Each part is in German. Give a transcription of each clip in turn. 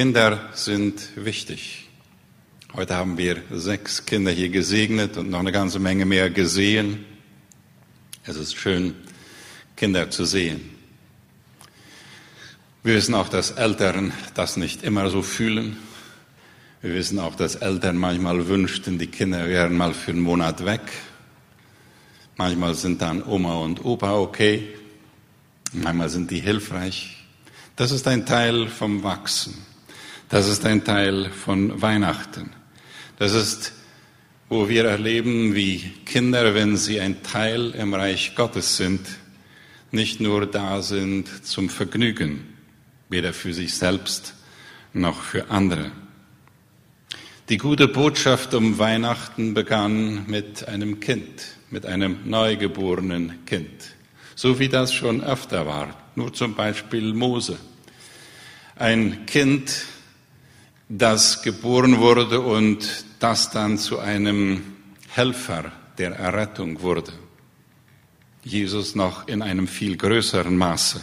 Kinder sind wichtig. Heute haben wir sechs Kinder hier gesegnet und noch eine ganze Menge mehr gesehen. Es ist schön, Kinder zu sehen. Wir wissen auch, dass Eltern das nicht immer so fühlen. Wir wissen auch, dass Eltern manchmal wünschten, die Kinder wären mal für einen Monat weg. Manchmal sind dann Oma und Opa okay. Manchmal sind die hilfreich. Das ist ein Teil vom Wachsen. Das ist ein Teil von Weihnachten. Das ist, wo wir erleben, wie Kinder, wenn sie ein Teil im Reich Gottes sind, nicht nur da sind zum Vergnügen, weder für sich selbst noch für andere. Die gute Botschaft um Weihnachten begann mit einem Kind, mit einem neugeborenen Kind, so wie das schon öfter war, nur zum Beispiel Mose. Ein Kind, das geboren wurde und das dann zu einem Helfer der Errettung wurde. Jesus noch in einem viel größeren Maße,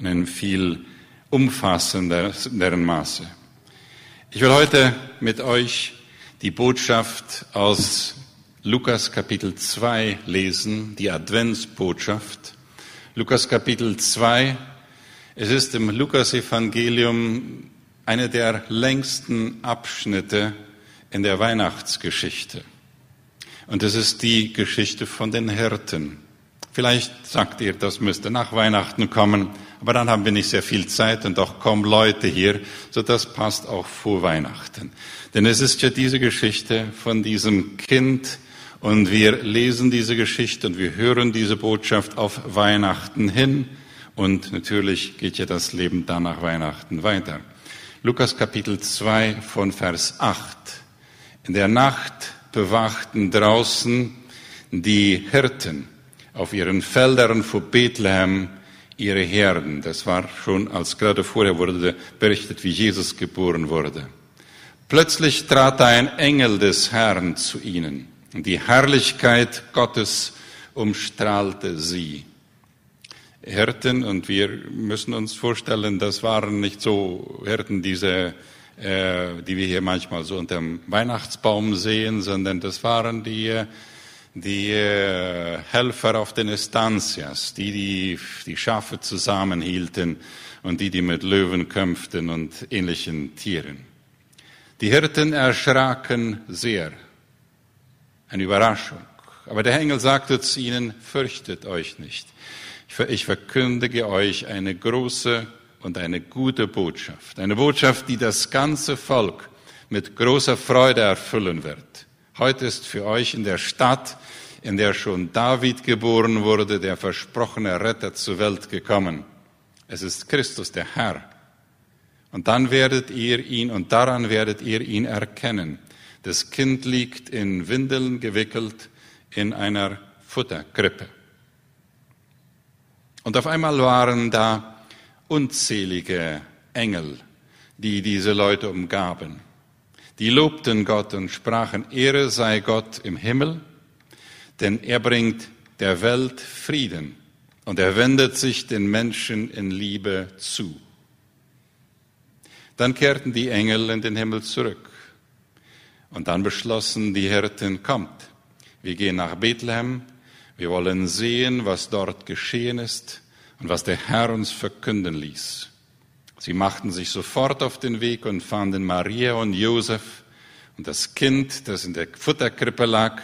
in einem viel umfassenderen Maße. Ich will heute mit euch die Botschaft aus Lukas Kapitel 2 lesen, die Adventsbotschaft. Lukas Kapitel 2, es ist im Lukas-Evangelium einer der längsten Abschnitte in der Weihnachtsgeschichte. Und es ist die Geschichte von den Hirten. Vielleicht sagt ihr, das müsste nach Weihnachten kommen, aber dann haben wir nicht sehr viel Zeit und auch kaum Leute hier, so das passt auch vor Weihnachten. Denn es ist ja diese Geschichte von diesem Kind und wir lesen diese Geschichte und wir hören diese Botschaft auf Weihnachten hin und natürlich geht ja das Leben dann nach Weihnachten weiter. Lukas Kapitel 2 von Vers 8. In der Nacht bewachten draußen die Hirten auf ihren Feldern vor Bethlehem ihre Herden. Das war schon, als gerade vorher wurde berichtet, wie Jesus geboren wurde. Plötzlich trat ein Engel des Herrn zu ihnen und die Herrlichkeit Gottes umstrahlte sie. Hirten und wir müssen uns vorstellen, das waren nicht so Hirten, diese, äh, die wir hier manchmal so unter dem Weihnachtsbaum sehen, sondern das waren die, die äh, Helfer auf den Estancias, die, die die Schafe zusammenhielten und die, die mit Löwen kämpften und ähnlichen Tieren. Die Hirten erschraken sehr. Eine Überraschung. Aber der Engel sagte zu ihnen, fürchtet euch nicht. Ich verkündige euch eine große und eine gute Botschaft. Eine Botschaft, die das ganze Volk mit großer Freude erfüllen wird. Heute ist für euch in der Stadt, in der schon David geboren wurde, der versprochene Retter zur Welt gekommen. Es ist Christus, der Herr. Und dann werdet ihr ihn, und daran werdet ihr ihn erkennen. Das Kind liegt in Windeln gewickelt in einer Futterkrippe. Und auf einmal waren da unzählige Engel, die diese Leute umgaben. Die lobten Gott und sprachen, Ehre sei Gott im Himmel, denn er bringt der Welt Frieden und er wendet sich den Menschen in Liebe zu. Dann kehrten die Engel in den Himmel zurück. Und dann beschlossen die Hirten, kommt, wir gehen nach Bethlehem wir wollen sehen, was dort geschehen ist und was der Herr uns verkünden ließ. Sie machten sich sofort auf den Weg und fanden Maria und Josef und das Kind, das in der Futterkrippe lag.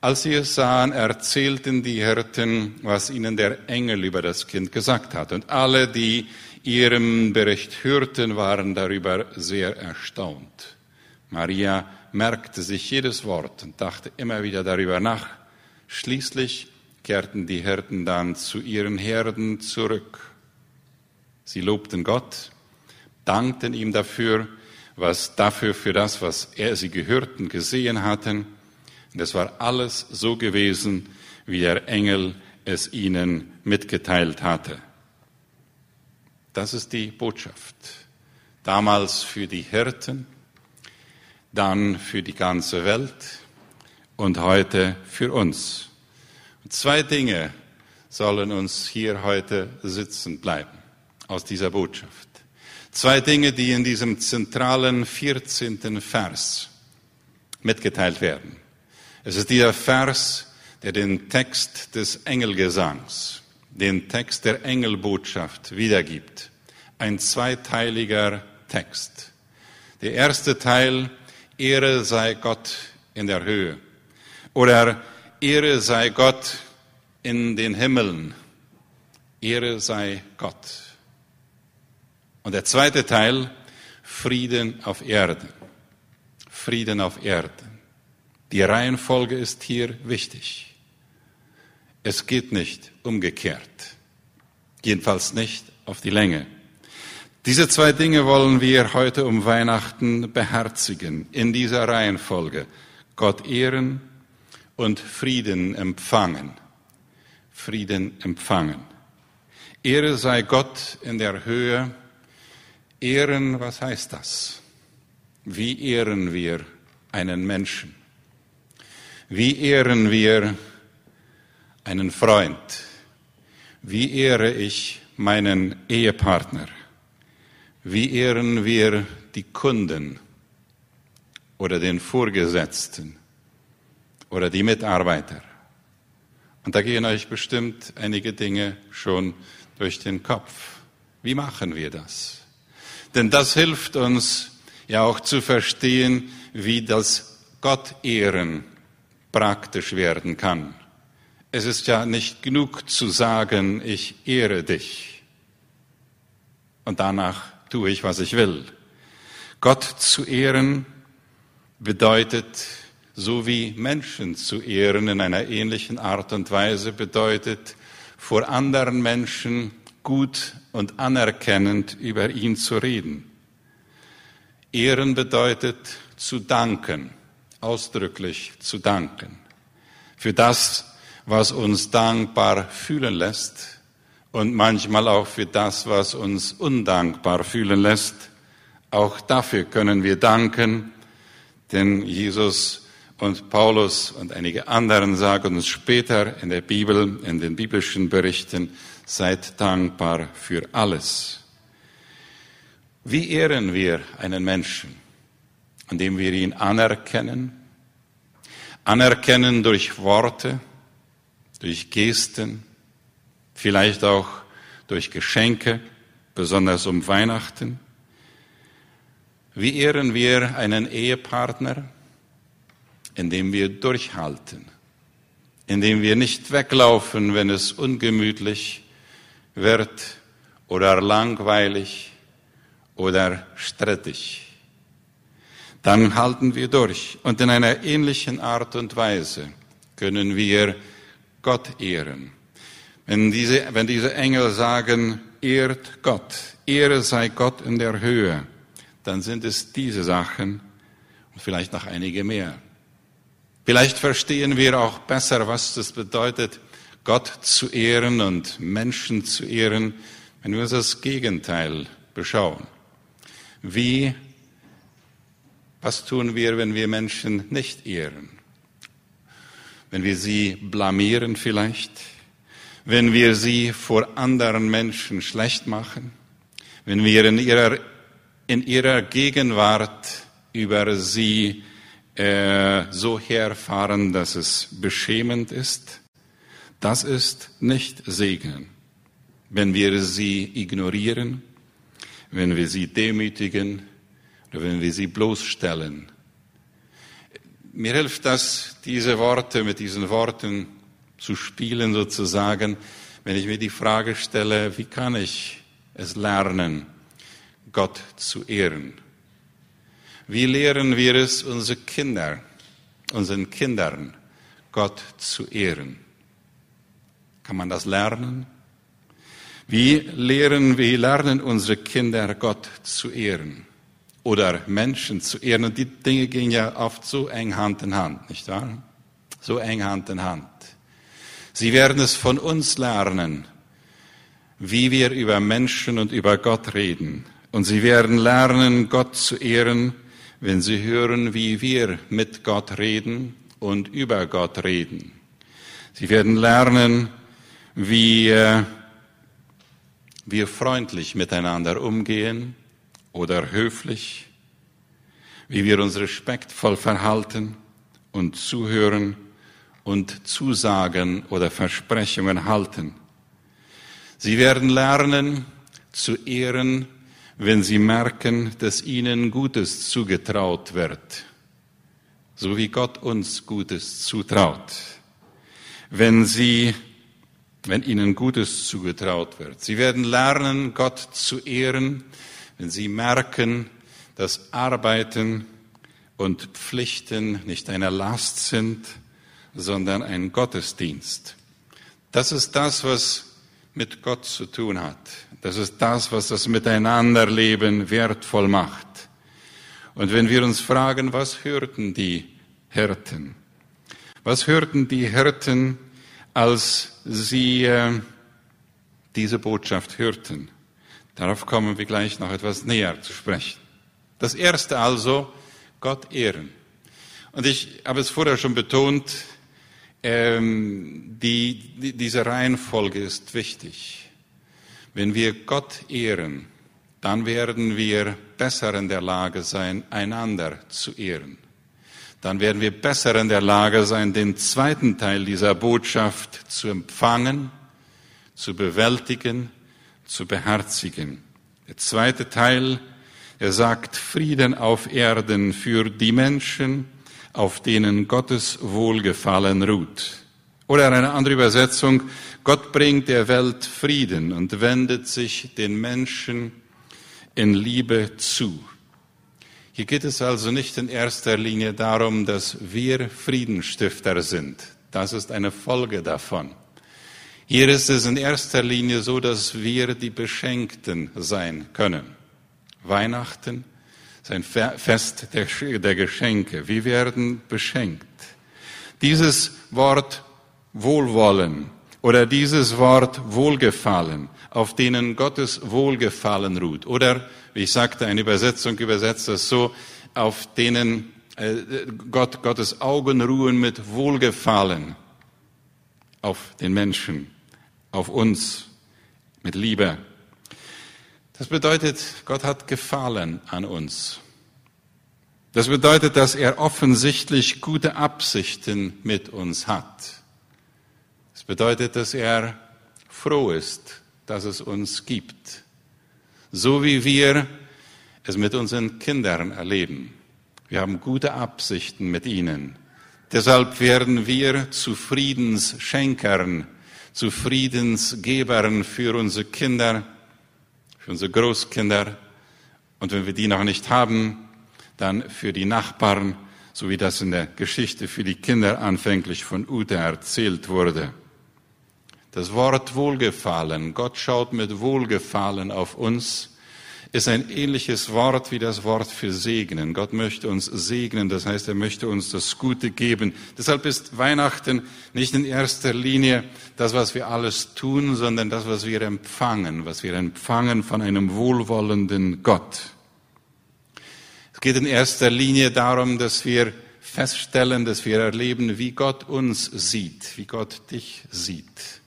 Als sie es sahen, erzählten die Hirten, was ihnen der Engel über das Kind gesagt hat. Und alle, die ihrem Bericht hörten, waren darüber sehr erstaunt. Maria merkte sich jedes Wort und dachte immer wieder darüber nach Schließlich kehrten die Hirten dann zu ihren Herden zurück. Sie lobten Gott, dankten ihm dafür, was dafür für das, was er sie gehörten, gesehen hatten. Und es war alles so gewesen, wie der Engel es ihnen mitgeteilt hatte. Das ist die Botschaft. Damals für die Hirten, dann für die ganze Welt und heute für uns. Zwei Dinge sollen uns hier heute sitzen bleiben aus dieser Botschaft. Zwei Dinge, die in diesem zentralen 14. Vers mitgeteilt werden. Es ist dieser Vers, der den Text des Engelgesangs, den Text der Engelbotschaft wiedergibt. Ein zweiteiliger Text. Der erste Teil, Ehre sei Gott in der Höhe. Oder Ehre sei Gott in den Himmeln. Ehre sei Gott. Und der zweite Teil, Frieden auf Erden. Frieden auf Erden. Die Reihenfolge ist hier wichtig. Es geht nicht umgekehrt. Jedenfalls nicht auf die Länge. Diese zwei Dinge wollen wir heute um Weihnachten beherzigen, in dieser Reihenfolge. Gott ehren und Frieden empfangen. Frieden empfangen. Ehre sei Gott in der Höhe Ehren, was heißt das? Wie ehren wir einen Menschen? Wie ehren wir einen Freund? Wie ehre ich meinen Ehepartner? Wie ehren wir die Kunden oder den Vorgesetzten oder die Mitarbeiter? Und da gehen euch bestimmt einige Dinge schon durch den Kopf. Wie machen wir das? Denn das hilft uns ja auch zu verstehen, wie das Gott ehren praktisch werden kann. Es ist ja nicht genug zu sagen, ich ehre dich und danach tue ich, was ich will. Gott zu ehren bedeutet, so wie Menschen zu ehren in einer ähnlichen Art und Weise bedeutet, vor anderen Menschen gut und anerkennend über ihn zu reden. Ehren bedeutet zu danken, ausdrücklich zu danken, für das, was uns dankbar fühlen lässt und manchmal auch für das, was uns undankbar fühlen lässt. Auch dafür können wir danken, denn Jesus und Paulus und einige anderen sagen uns später in der Bibel, in den biblischen Berichten, Seid dankbar für alles. Wie ehren wir einen Menschen? Indem wir ihn anerkennen. Anerkennen durch Worte, durch Gesten, vielleicht auch durch Geschenke, besonders um Weihnachten. Wie ehren wir einen Ehepartner? Indem wir durchhalten, indem wir nicht weglaufen, wenn es ungemütlich wird oder langweilig oder strittig. Dann halten wir durch und in einer ähnlichen Art und Weise können wir Gott ehren. Wenn diese, wenn diese Engel sagen, ehrt Gott, Ehre sei Gott in der Höhe, dann sind es diese Sachen und vielleicht noch einige mehr. Vielleicht verstehen wir auch besser, was das bedeutet, Gott zu ehren und Menschen zu ehren, wenn wir uns das Gegenteil beschauen. Wie, was tun wir, wenn wir Menschen nicht ehren? Wenn wir sie blamieren vielleicht? Wenn wir sie vor anderen Menschen schlecht machen? Wenn wir in ihrer, in ihrer Gegenwart über sie äh, so herfahren, dass es beschämend ist? Das ist nicht Segen, wenn wir sie ignorieren, wenn wir sie demütigen oder wenn wir sie bloßstellen. Mir hilft das, diese Worte mit diesen Worten zu spielen sozusagen, wenn ich mir die Frage stelle, wie kann ich es lernen, Gott zu ehren? Wie lehren wir es unsere Kinder, unseren Kindern, Gott zu ehren? Kann man das lernen? Wie lehren, wie lernen unsere Kinder Gott zu ehren oder Menschen zu ehren? Und die Dinge gehen ja oft so eng Hand in Hand, nicht wahr? So eng Hand in Hand. Sie werden es von uns lernen, wie wir über Menschen und über Gott reden. Und sie werden lernen, Gott zu ehren, wenn sie hören, wie wir mit Gott reden und über Gott reden. Sie werden lernen, wie wir freundlich miteinander umgehen, oder höflich, wie wir uns respektvoll verhalten und zuhören und Zusagen oder Versprechungen halten. Sie werden lernen zu ehren, wenn sie merken, dass ihnen Gutes zugetraut wird, so wie Gott uns Gutes zutraut. Wenn sie, wenn ihnen Gutes zugetraut wird. Sie werden lernen, Gott zu ehren, wenn sie merken, dass Arbeiten und Pflichten nicht eine Last sind, sondern ein Gottesdienst. Das ist das, was mit Gott zu tun hat. Das ist das, was das Miteinanderleben wertvoll macht. Und wenn wir uns fragen, was hörten die Hirten? Was hörten die Hirten, als sie äh, diese Botschaft hörten? Darauf kommen wir gleich noch etwas näher zu sprechen. Das erste also, Gott ehren. Und ich habe es vorher schon betont, ähm, die, die, diese Reihenfolge ist wichtig. Wenn wir Gott ehren, dann werden wir besser in der Lage sein, einander zu ehren. Dann werden wir besser in der Lage sein, den zweiten Teil dieser Botschaft zu empfangen, zu bewältigen, zu beherzigen. Der zweite Teil, er sagt Frieden auf Erden für die Menschen, auf denen Gottes Wohlgefallen ruht. Oder eine andere Übersetzung, Gott bringt der Welt Frieden und wendet sich den Menschen in Liebe zu. Hier geht es also nicht in erster Linie darum, dass wir Friedenstifter sind. Das ist eine Folge davon. Hier ist es in erster Linie so, dass wir die Beschenkten sein können. Weihnachten sein Fest der Geschenke. Wir werden beschenkt. Dieses Wort Wohlwollen oder dieses Wort Wohlgefallen, auf denen Gottes Wohlgefallen ruht. Oder, wie ich sagte, eine Übersetzung übersetzt das so, auf denen äh, Gott, Gottes Augen ruhen mit Wohlgefallen auf den Menschen, auf uns, mit Liebe. Das bedeutet, Gott hat Gefallen an uns. Das bedeutet, dass er offensichtlich gute Absichten mit uns hat. Das bedeutet, dass er froh ist, dass es uns gibt. So wie wir es mit unseren Kindern erleben. Wir haben gute Absichten mit ihnen. Deshalb werden wir zu Friedensschenkern, zu Friedensgebern für unsere Kinder für unsere Großkinder. Und wenn wir die noch nicht haben, dann für die Nachbarn, so wie das in der Geschichte für die Kinder anfänglich von Ute erzählt wurde. Das Wort Wohlgefallen, Gott schaut mit Wohlgefallen auf uns, ist ein ähnliches Wort wie das Wort für segnen. Gott möchte uns segnen, das heißt, er möchte uns das Gute geben. Deshalb ist Weihnachten nicht in erster Linie das, was wir alles tun, sondern das, was wir empfangen, was wir empfangen von einem wohlwollenden Gott. Es geht in erster Linie darum, dass wir feststellen, dass wir erleben, wie Gott uns sieht, wie Gott dich sieht.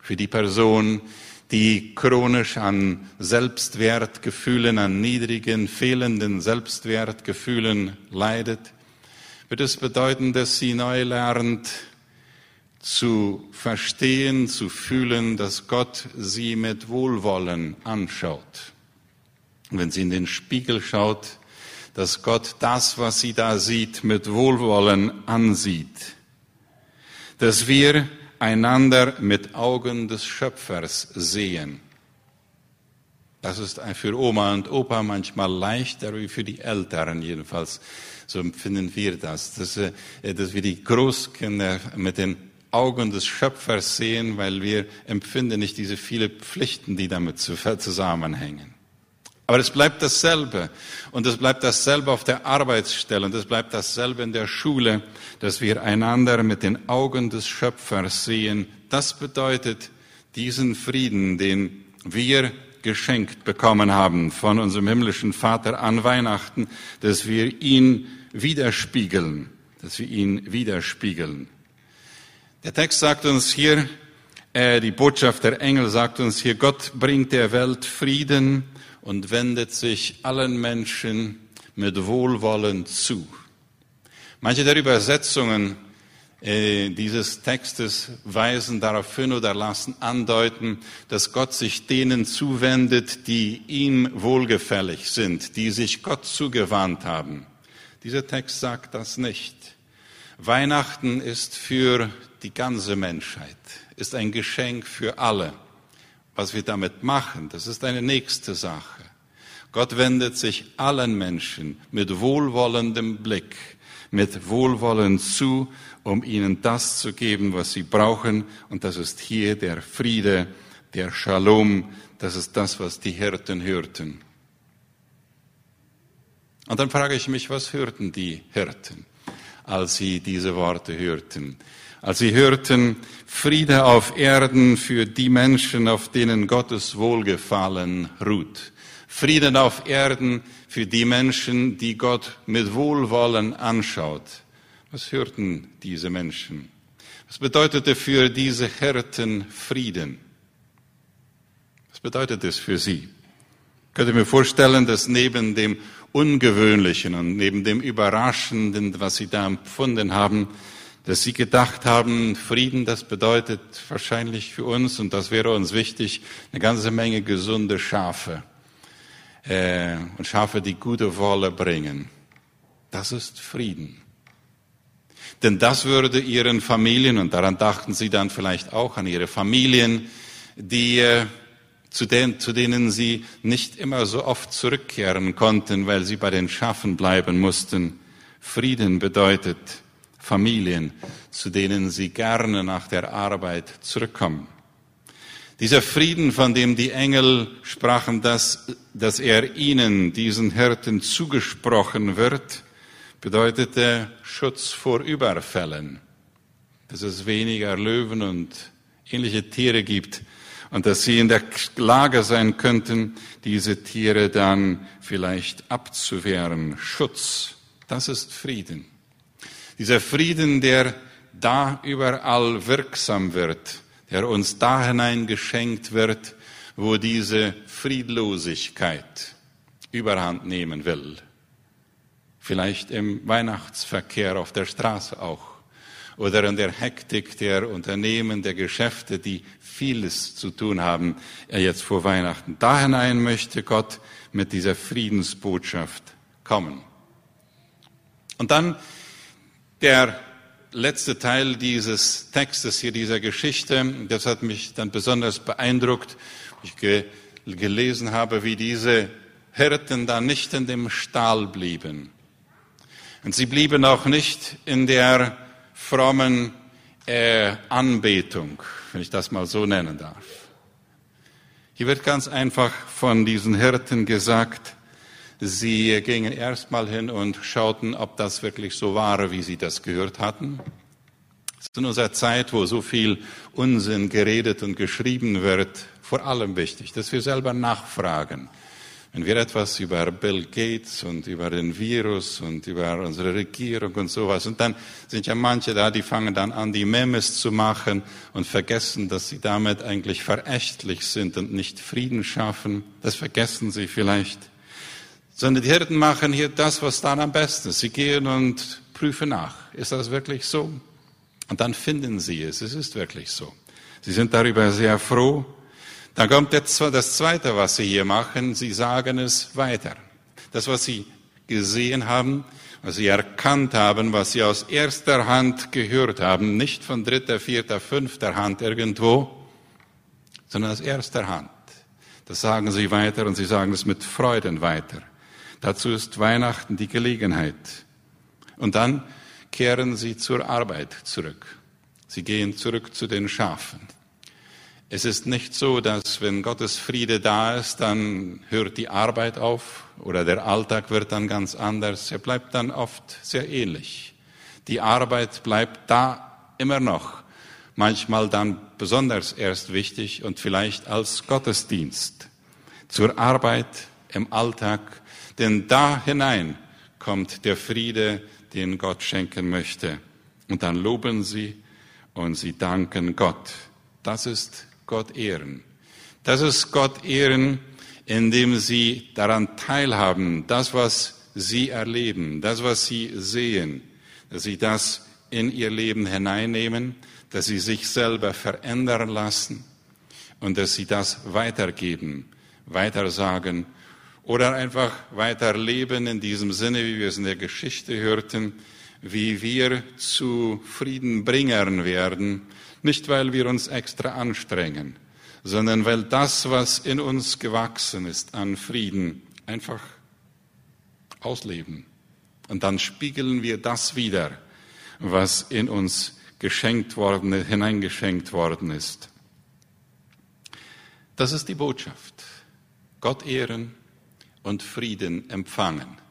Für die Person, die chronisch an Selbstwertgefühlen, an niedrigen, fehlenden Selbstwertgefühlen leidet, wird es bedeuten, dass sie neu lernt zu verstehen, zu fühlen, dass Gott sie mit Wohlwollen anschaut. Und wenn sie in den Spiegel schaut, dass Gott das, was sie da sieht, mit Wohlwollen ansieht. Dass wir einander mit Augen des Schöpfers sehen. Das ist für Oma und Opa manchmal leichter wie für die Älteren jedenfalls. So empfinden wir das, dass, äh, dass wir die Großkinder mit den Augen des Schöpfers sehen, weil wir empfinden nicht diese viele Pflichten, die damit zusammenhängen. Aber es bleibt dasselbe. Und es bleibt dasselbe auf der Arbeitsstelle. Und es bleibt dasselbe in der Schule, dass wir einander mit den Augen des Schöpfers sehen. Das bedeutet diesen Frieden, den wir geschenkt bekommen haben von unserem himmlischen Vater an Weihnachten, dass wir ihn widerspiegeln, dass wir ihn widerspiegeln. Der Text sagt uns hier, äh, die Botschaft der Engel sagt uns hier, Gott bringt der Welt Frieden und wendet sich allen Menschen mit Wohlwollen zu. Manche der Übersetzungen äh, dieses Textes weisen darauf hin oder lassen andeuten, dass Gott sich denen zuwendet, die ihm wohlgefällig sind, die sich Gott zugewandt haben. Dieser Text sagt das nicht. Weihnachten ist für die ganze Menschheit, ist ein Geschenk für alle. Was wir damit machen, das ist eine nächste Sache. Gott wendet sich allen Menschen mit wohlwollendem Blick, mit Wohlwollen zu, um ihnen das zu geben, was sie brauchen. Und das ist hier der Friede, der Shalom. Das ist das, was die Hirten hörten. Und dann frage ich mich, was hörten die Hirten, als sie diese Worte hörten? Als sie hörten, Friede auf Erden für die Menschen, auf denen Gottes Wohlgefallen ruht. Frieden auf Erden für die Menschen, die Gott mit Wohlwollen anschaut. Was hörten diese Menschen? Was bedeutete für diese Hirten Frieden? Was bedeutet es für sie? Ich könnte mir vorstellen, dass neben dem Ungewöhnlichen und neben dem Überraschenden, was sie da empfunden haben, dass sie gedacht haben, Frieden, das bedeutet wahrscheinlich für uns, und das wäre uns wichtig, eine ganze Menge gesunde Schafe. Äh, und Schafe, die gute Wolle bringen. Das ist Frieden. Denn das würde ihren Familien, und daran dachten sie dann vielleicht auch an ihre Familien, die, äh, zu, den, zu denen sie nicht immer so oft zurückkehren konnten, weil sie bei den Schafen bleiben mussten. Frieden bedeutet, Familien, zu denen sie gerne nach der Arbeit zurückkommen. Dieser Frieden, von dem die Engel sprachen, dass, dass er ihnen, diesen Hirten, zugesprochen wird, bedeutete Schutz vor Überfällen, dass es weniger Löwen und ähnliche Tiere gibt und dass sie in der Lage sein könnten, diese Tiere dann vielleicht abzuwehren. Schutz, das ist Frieden. Dieser Frieden, der da überall wirksam wird, der uns da hinein geschenkt wird, wo diese Friedlosigkeit überhand nehmen will. Vielleicht im Weihnachtsverkehr auf der Straße auch oder in der Hektik der Unternehmen, der Geschäfte, die vieles zu tun haben, er jetzt vor Weihnachten. Da hinein möchte Gott mit dieser Friedensbotschaft kommen. Und dann der letzte Teil dieses Textes hier, dieser Geschichte, das hat mich dann besonders beeindruckt. Ich ge gelesen habe, wie diese Hirten da nicht in dem Stall blieben. Und sie blieben auch nicht in der frommen äh, Anbetung, wenn ich das mal so nennen darf. Hier wird ganz einfach von diesen Hirten gesagt, Sie gingen erstmal hin und schauten, ob das wirklich so war, wie sie das gehört hatten. In unserer Zeit, wo so viel Unsinn geredet und geschrieben wird, vor allem wichtig, dass wir selber nachfragen. Wenn wir etwas über Bill Gates und über den Virus und über unsere Regierung und sowas, und dann sind ja manche da, die fangen dann an, die Memes zu machen und vergessen, dass sie damit eigentlich verächtlich sind und nicht Frieden schaffen. Das vergessen sie vielleicht sondern die Hirten machen hier das, was dann am besten ist. Sie gehen und prüfen nach. Ist das wirklich so? Und dann finden sie es. Es ist wirklich so. Sie sind darüber sehr froh. Dann kommt das Zweite, was sie hier machen. Sie sagen es weiter. Das, was sie gesehen haben, was sie erkannt haben, was sie aus erster Hand gehört haben, nicht von dritter, vierter, fünfter Hand irgendwo, sondern aus erster Hand. Das sagen sie weiter und sie sagen es mit Freuden weiter. Dazu ist Weihnachten die Gelegenheit. Und dann kehren sie zur Arbeit zurück. Sie gehen zurück zu den Schafen. Es ist nicht so, dass wenn Gottes Friede da ist, dann hört die Arbeit auf oder der Alltag wird dann ganz anders. Er bleibt dann oft sehr ähnlich. Die Arbeit bleibt da immer noch. Manchmal dann besonders erst wichtig und vielleicht als Gottesdienst. Zur Arbeit im Alltag denn da hinein kommt der Friede, den Gott schenken möchte. Und dann loben sie und sie danken Gott. Das ist Gott ehren. Das ist Gott ehren, indem sie daran teilhaben, das, was sie erleben, das, was sie sehen, dass sie das in ihr Leben hineinnehmen, dass sie sich selber verändern lassen und dass sie das weitergeben, weitersagen oder einfach weiterleben in diesem Sinne, wie wir es in der Geschichte hörten, wie wir zu Friedenbringern werden, nicht weil wir uns extra anstrengen, sondern weil das, was in uns gewachsen ist an Frieden, einfach ausleben. Und dann spiegeln wir das wieder, was in uns geschenkt worden, hineingeschenkt worden ist. Das ist die Botschaft. Gott ehren und Frieden empfangen.